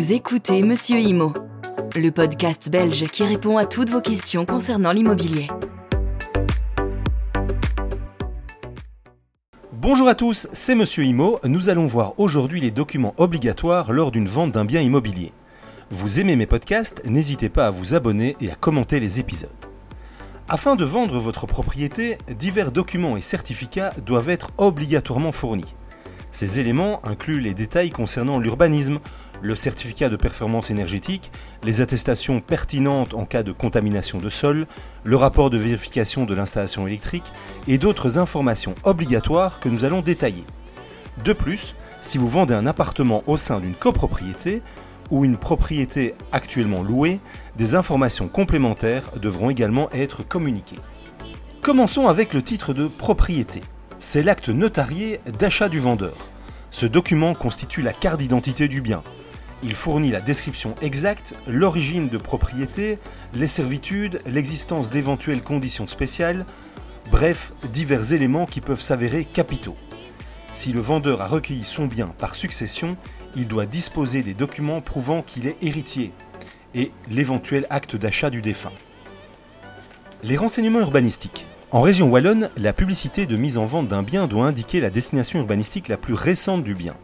Vous écoutez Monsieur Imo, le podcast belge qui répond à toutes vos questions concernant l'immobilier. Bonjour à tous, c'est Monsieur Imo. Nous allons voir aujourd'hui les documents obligatoires lors d'une vente d'un bien immobilier. Vous aimez mes podcasts N'hésitez pas à vous abonner et à commenter les épisodes. Afin de vendre votre propriété, divers documents et certificats doivent être obligatoirement fournis. Ces éléments incluent les détails concernant l'urbanisme, le certificat de performance énergétique, les attestations pertinentes en cas de contamination de sol, le rapport de vérification de l'installation électrique et d'autres informations obligatoires que nous allons détailler. De plus, si vous vendez un appartement au sein d'une copropriété ou une propriété actuellement louée, des informations complémentaires devront également être communiquées. Commençons avec le titre de propriété c'est l'acte notarié d'achat du vendeur. Ce document constitue la carte d'identité du bien. Il fournit la description exacte, l'origine de propriété, les servitudes, l'existence d'éventuelles conditions spéciales, bref, divers éléments qui peuvent s'avérer capitaux. Si le vendeur a recueilli son bien par succession, il doit disposer des documents prouvant qu'il est héritier et l'éventuel acte d'achat du défunt. Les renseignements urbanistiques. En région wallonne, la publicité de mise en vente d'un bien doit indiquer la destination urbanistique la plus récente du bien.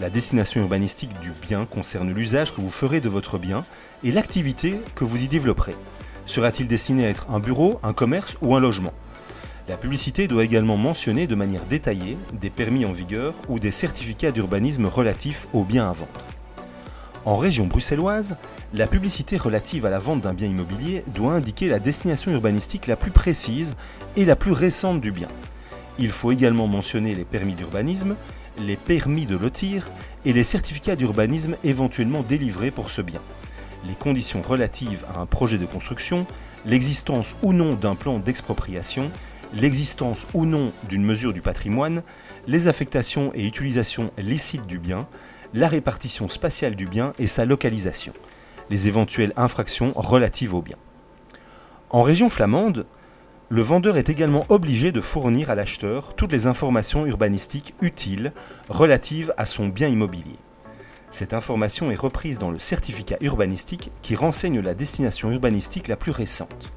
La destination urbanistique du bien concerne l'usage que vous ferez de votre bien et l'activité que vous y développerez. Sera-t-il destiné à être un bureau, un commerce ou un logement? La publicité doit également mentionner de manière détaillée des permis en vigueur ou des certificats d'urbanisme relatifs aux biens à vendre. En région bruxelloise, la publicité relative à la vente d'un bien immobilier doit indiquer la destination urbanistique la plus précise et la plus récente du bien. Il faut également mentionner les permis d'urbanisme, les permis de lotir et les certificats d'urbanisme éventuellement délivrés pour ce bien. Les conditions relatives à un projet de construction, l'existence ou non d'un plan d'expropriation, l'existence ou non d'une mesure du patrimoine, les affectations et utilisations licites du bien, la répartition spatiale du bien et sa localisation, les éventuelles infractions relatives au bien. En région flamande, le vendeur est également obligé de fournir à l'acheteur toutes les informations urbanistiques utiles relatives à son bien immobilier. Cette information est reprise dans le certificat urbanistique qui renseigne la destination urbanistique la plus récente.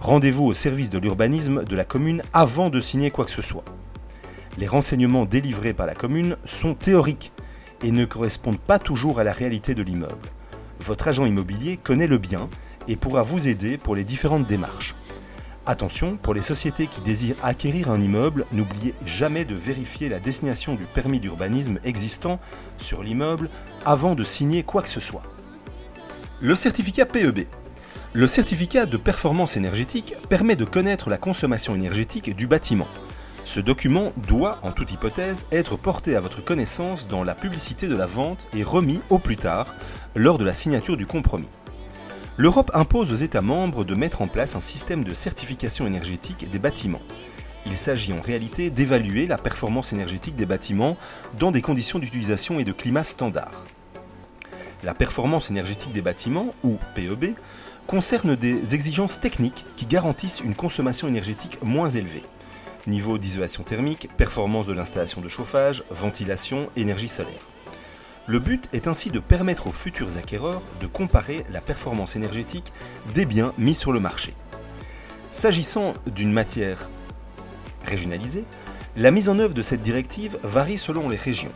Rendez-vous au service de l'urbanisme de la commune avant de signer quoi que ce soit. Les renseignements délivrés par la commune sont théoriques et ne correspondent pas toujours à la réalité de l'immeuble. Votre agent immobilier connaît le bien et pourra vous aider pour les différentes démarches. Attention, pour les sociétés qui désirent acquérir un immeuble, n'oubliez jamais de vérifier la destination du permis d'urbanisme existant sur l'immeuble avant de signer quoi que ce soit. Le certificat PEB. Le certificat de performance énergétique permet de connaître la consommation énergétique du bâtiment. Ce document doit, en toute hypothèse, être porté à votre connaissance dans la publicité de la vente et remis au plus tard, lors de la signature du compromis. L'Europe impose aux États membres de mettre en place un système de certification énergétique des bâtiments. Il s'agit en réalité d'évaluer la performance énergétique des bâtiments dans des conditions d'utilisation et de climat standard. La performance énergétique des bâtiments, ou PEB, concerne des exigences techniques qui garantissent une consommation énergétique moins élevée niveau d'isolation thermique, performance de l'installation de chauffage, ventilation, énergie solaire. Le but est ainsi de permettre aux futurs acquéreurs de comparer la performance énergétique des biens mis sur le marché. S'agissant d'une matière régionalisée, la mise en œuvre de cette directive varie selon les régions.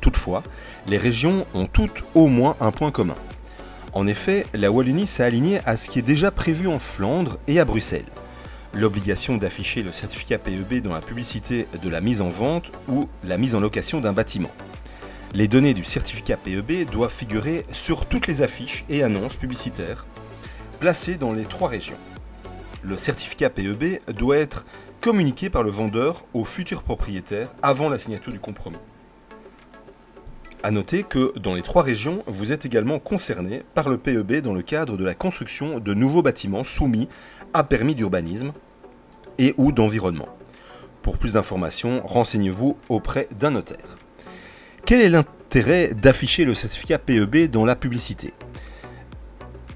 Toutefois, les régions ont toutes au moins un point commun. En effet, la Wallonie s'est alignée à ce qui est déjà prévu en Flandre et à Bruxelles l'obligation d'afficher le certificat PEB dans la publicité de la mise en vente ou la mise en location d'un bâtiment. Les données du certificat PEB doivent figurer sur toutes les affiches et annonces publicitaires placées dans les trois régions. Le certificat PEB doit être communiqué par le vendeur au futur propriétaire avant la signature du compromis. A noter que dans les trois régions, vous êtes également concerné par le PEB dans le cadre de la construction de nouveaux bâtiments soumis à permis d'urbanisme et ou d'environnement. Pour plus d'informations, renseignez-vous auprès d'un notaire. Quel est l'intérêt d'afficher le certificat PEB dans la publicité?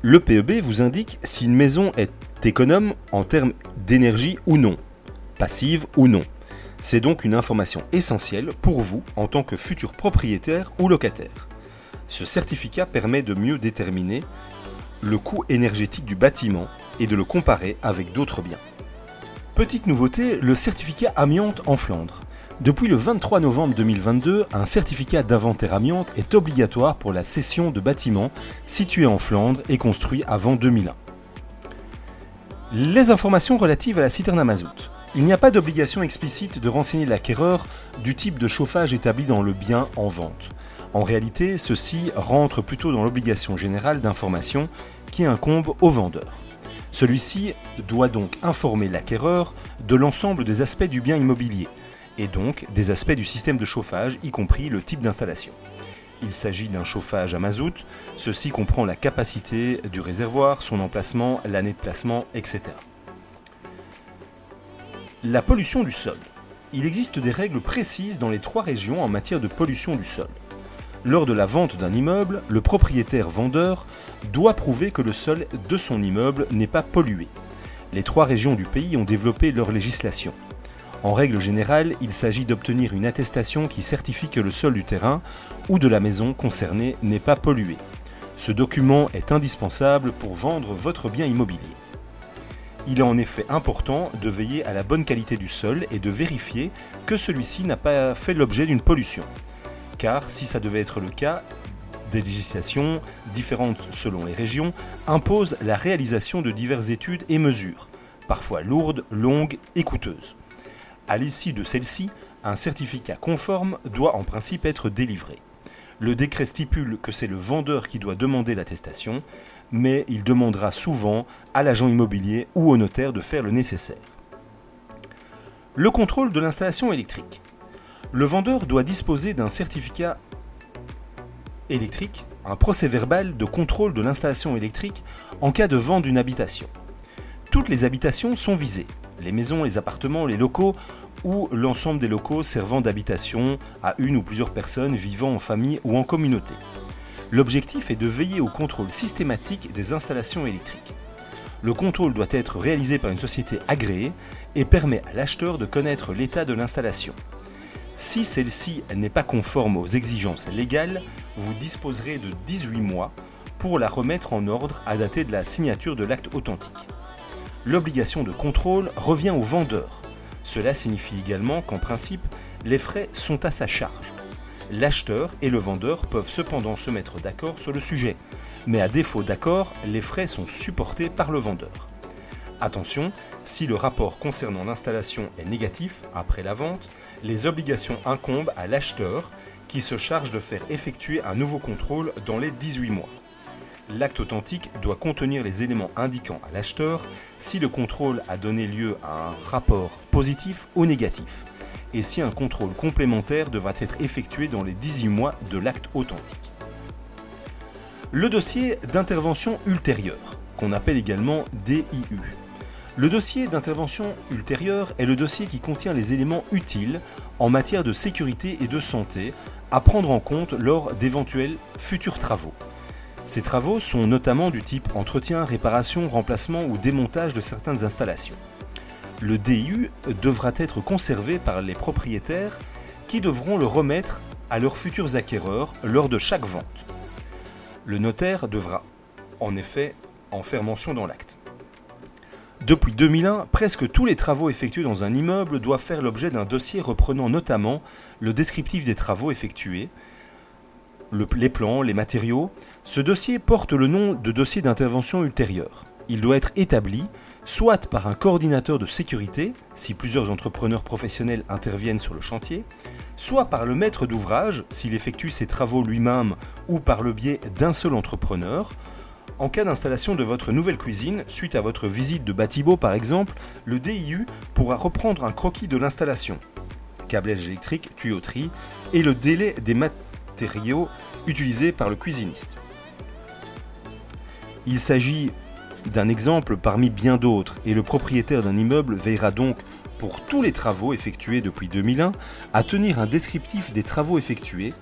Le PEB vous indique si une maison est économe en termes d'énergie ou non, passive ou non. C'est donc une information essentielle pour vous en tant que futur propriétaire ou locataire. Ce certificat permet de mieux déterminer le coût énergétique du bâtiment et de le comparer avec d'autres biens. Petite nouveauté, le certificat amiante en Flandre. Depuis le 23 novembre 2022, un certificat d'inventaire amiante est obligatoire pour la cession de bâtiments situés en Flandre et construits avant 2001. Les informations relatives à la citerne à mazout. Il n'y a pas d'obligation explicite de renseigner l'acquéreur du type de chauffage établi dans le bien en vente. En réalité, ceci rentre plutôt dans l'obligation générale d'information qui incombe au vendeur. Celui-ci doit donc informer l'acquéreur de l'ensemble des aspects du bien immobilier, et donc des aspects du système de chauffage, y compris le type d'installation. Il s'agit d'un chauffage à mazout, ceci comprend la capacité du réservoir, son emplacement, l'année de placement, etc. La pollution du sol. Il existe des règles précises dans les trois régions en matière de pollution du sol. Lors de la vente d'un immeuble, le propriétaire vendeur doit prouver que le sol de son immeuble n'est pas pollué. Les trois régions du pays ont développé leur législation. En règle générale, il s'agit d'obtenir une attestation qui certifie que le sol du terrain ou de la maison concernée n'est pas pollué. Ce document est indispensable pour vendre votre bien immobilier. Il est en effet important de veiller à la bonne qualité du sol et de vérifier que celui-ci n'a pas fait l'objet d'une pollution. Car si ça devait être le cas, des législations, différentes selon les régions, imposent la réalisation de diverses études et mesures, parfois lourdes, longues et coûteuses. À l'issue de celle-ci, un certificat conforme doit en principe être délivré. Le décret stipule que c'est le vendeur qui doit demander l'attestation, mais il demandera souvent à l'agent immobilier ou au notaire de faire le nécessaire. Le contrôle de l'installation électrique. Le vendeur doit disposer d'un certificat électrique, un procès verbal de contrôle de l'installation électrique en cas de vente d'une habitation. Toutes les habitations sont visées, les maisons, les appartements, les locaux ou l'ensemble des locaux servant d'habitation à une ou plusieurs personnes vivant en famille ou en communauté. L'objectif est de veiller au contrôle systématique des installations électriques. Le contrôle doit être réalisé par une société agréée et permet à l'acheteur de connaître l'état de l'installation. Si celle-ci n'est pas conforme aux exigences légales, vous disposerez de 18 mois pour la remettre en ordre à dater de la signature de l'acte authentique l'obligation de contrôle revient au vendeur. Cela signifie également qu'en principe, les frais sont à sa charge. L'acheteur et le vendeur peuvent cependant se mettre d'accord sur le sujet, mais à défaut d'accord, les frais sont supportés par le vendeur. Attention, si le rapport concernant l'installation est négatif après la vente, les obligations incombent à l'acheteur qui se charge de faire effectuer un nouveau contrôle dans les 18 mois l'acte authentique doit contenir les éléments indiquant à l'acheteur si le contrôle a donné lieu à un rapport positif ou négatif, et si un contrôle complémentaire devra être effectué dans les 18 mois de l'acte authentique. Le dossier d'intervention ultérieure, qu'on appelle également DIU. Le dossier d'intervention ultérieure est le dossier qui contient les éléments utiles en matière de sécurité et de santé à prendre en compte lors d'éventuels futurs travaux. Ces travaux sont notamment du type entretien, réparation, remplacement ou démontage de certaines installations. Le DIU devra être conservé par les propriétaires qui devront le remettre à leurs futurs acquéreurs lors de chaque vente. Le notaire devra en effet en faire mention dans l'acte. Depuis 2001, presque tous les travaux effectués dans un immeuble doivent faire l'objet d'un dossier reprenant notamment le descriptif des travaux effectués, les plans, les matériaux, ce dossier porte le nom de dossier d'intervention ultérieure. Il doit être établi soit par un coordinateur de sécurité, si plusieurs entrepreneurs professionnels interviennent sur le chantier, soit par le maître d'ouvrage, s'il effectue ses travaux lui-même ou par le biais d'un seul entrepreneur. En cas d'installation de votre nouvelle cuisine, suite à votre visite de Batibo par exemple, le DIU pourra reprendre un croquis de l'installation, câblage électrique, tuyauterie, et le délai des utilisés par le cuisiniste. Il s'agit d'un exemple parmi bien d'autres et le propriétaire d'un immeuble veillera donc pour tous les travaux effectués depuis 2001 à tenir un descriptif des travaux effectués.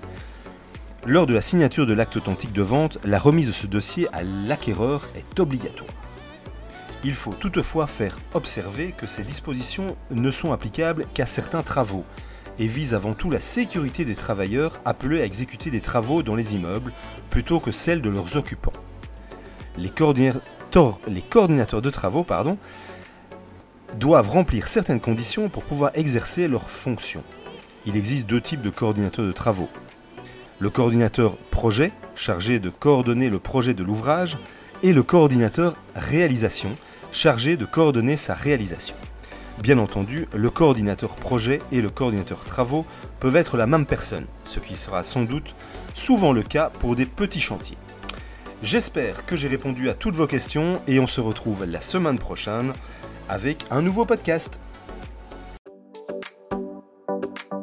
Lors de la signature de l'acte authentique de vente, la remise de ce dossier à l'acquéreur est obligatoire. Il faut toutefois faire observer que ces dispositions ne sont applicables qu'à certains travaux et vise avant tout la sécurité des travailleurs appelés à exécuter des travaux dans les immeubles plutôt que celle de leurs occupants. Les coordinateurs, de travaux doivent remplir certaines conditions pour pouvoir exercer leurs fonctions. Il existe deux types de coordinateurs de travaux. Le coordinateur projet, chargé de coordonner le projet de l'ouvrage, et le coordinateur réalisation, chargé de coordonner sa réalisation. Bien entendu, le coordinateur projet et le coordinateur travaux peuvent être la même personne, ce qui sera sans doute souvent le cas pour des petits chantiers. J'espère que j'ai répondu à toutes vos questions et on se retrouve la semaine prochaine avec un nouveau podcast.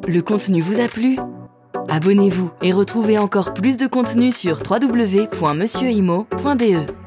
Le contenu vous a plu? Abonnez-vous et retrouvez encore plus de contenu sur www.monsieurimo.be.